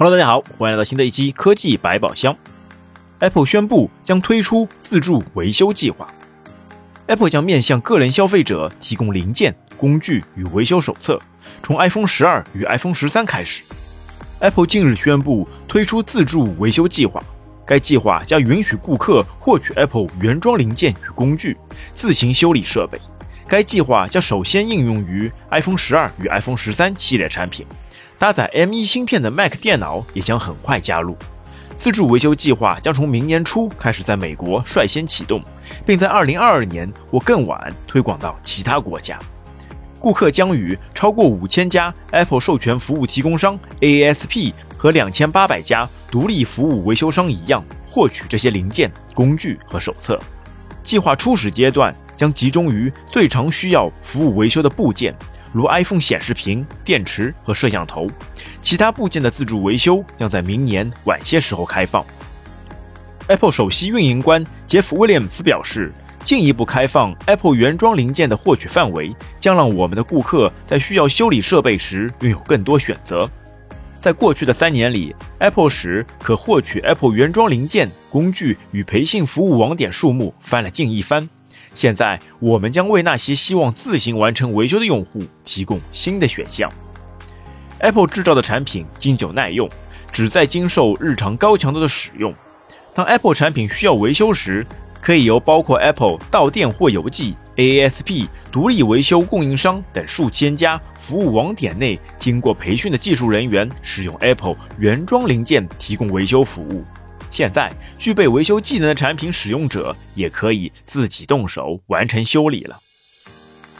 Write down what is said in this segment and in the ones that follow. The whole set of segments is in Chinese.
Hello，大家好，欢迎来到新的一期科技百宝箱。Apple 宣布将推出自助维修计划。Apple 将面向个人消费者提供零件、工具与维修手册，从 iPhone 十二与 iPhone 十三开始。Apple 近日宣布推出自助维修计划，该计划将允许顾客获取 Apple 原装零件与工具，自行修理设备。该计划将首先应用于 iPhone 十二与 iPhone 十三系列产品。搭载 M1 芯片的 Mac 电脑也将很快加入。自助维修计划将从明年初开始在美国率先启动，并在2022年或更晚推广到其他国家。顾客将与超过5000家 Apple 授权服务提供商 （ASP） 和2800家独立服务维修商一样，获取这些零件、工具和手册。计划初始阶段将集中于最常需要服务维修的部件。如 iPhone 显示屏、电池和摄像头，其他部件的自助维修将在明年晚些时候开放。Apple 首席运营官杰夫·威廉姆斯表示，进一步开放 Apple 原装零件的获取范围，将让我们的顾客在需要修理设备时拥有更多选择。在过去的三年里，Apple 使可获取 Apple 原装零件、工具与培训服务网点数目翻了近一番。现在，我们将为那些希望自行完成维修的用户提供新的选项。Apple 制造的产品经久耐用，旨在经受日常高强度的使用。当 Apple 产品需要维修时，可以由包括 Apple 到店或邮寄、ASP 独立维修供应商等数千家服务网点内经过培训的技术人员使用 Apple 原装零件提供维修服务。现在，具备维修技能的产品使用者也可以自己动手完成修理了。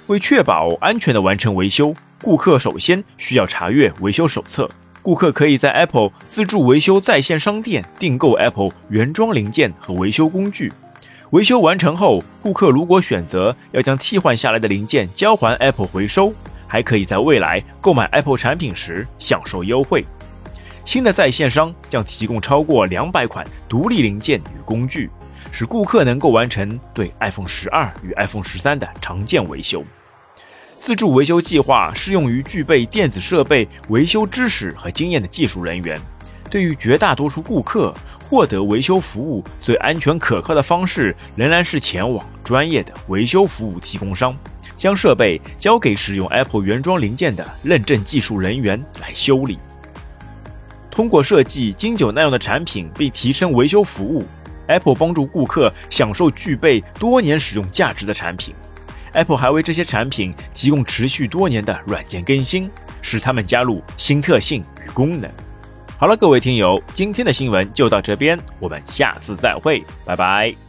为确保安全的完成维修，顾客首先需要查阅维修手册。顾客可以在 Apple 自助维修在线商店订购 Apple 原装零件和维修工具。维修完成后，顾客如果选择要将替换下来的零件交还 Apple 回收，还可以在未来购买 Apple 产品时享受优惠。新的在线商将提供超过两百款独立零件与工具，使顾客能够完成对 iPhone 十二与 iPhone 十三的常见维修。自助维修计划适用于具备电子设备维修知识和经验的技术人员。对于绝大多数顾客，获得维修服务最安全可靠的方式仍然是前往专业的维修服务提供商，将设备交给使用 Apple 原装零件的认证技术人员来修理。通过设计经久耐用的产品并提升维修服务，Apple 帮助顾客享受具备多年使用价值的产品。Apple 还为这些产品提供持续多年的软件更新，使它们加入新特性与功能。好了，各位听友，今天的新闻就到这边，我们下次再会，拜拜。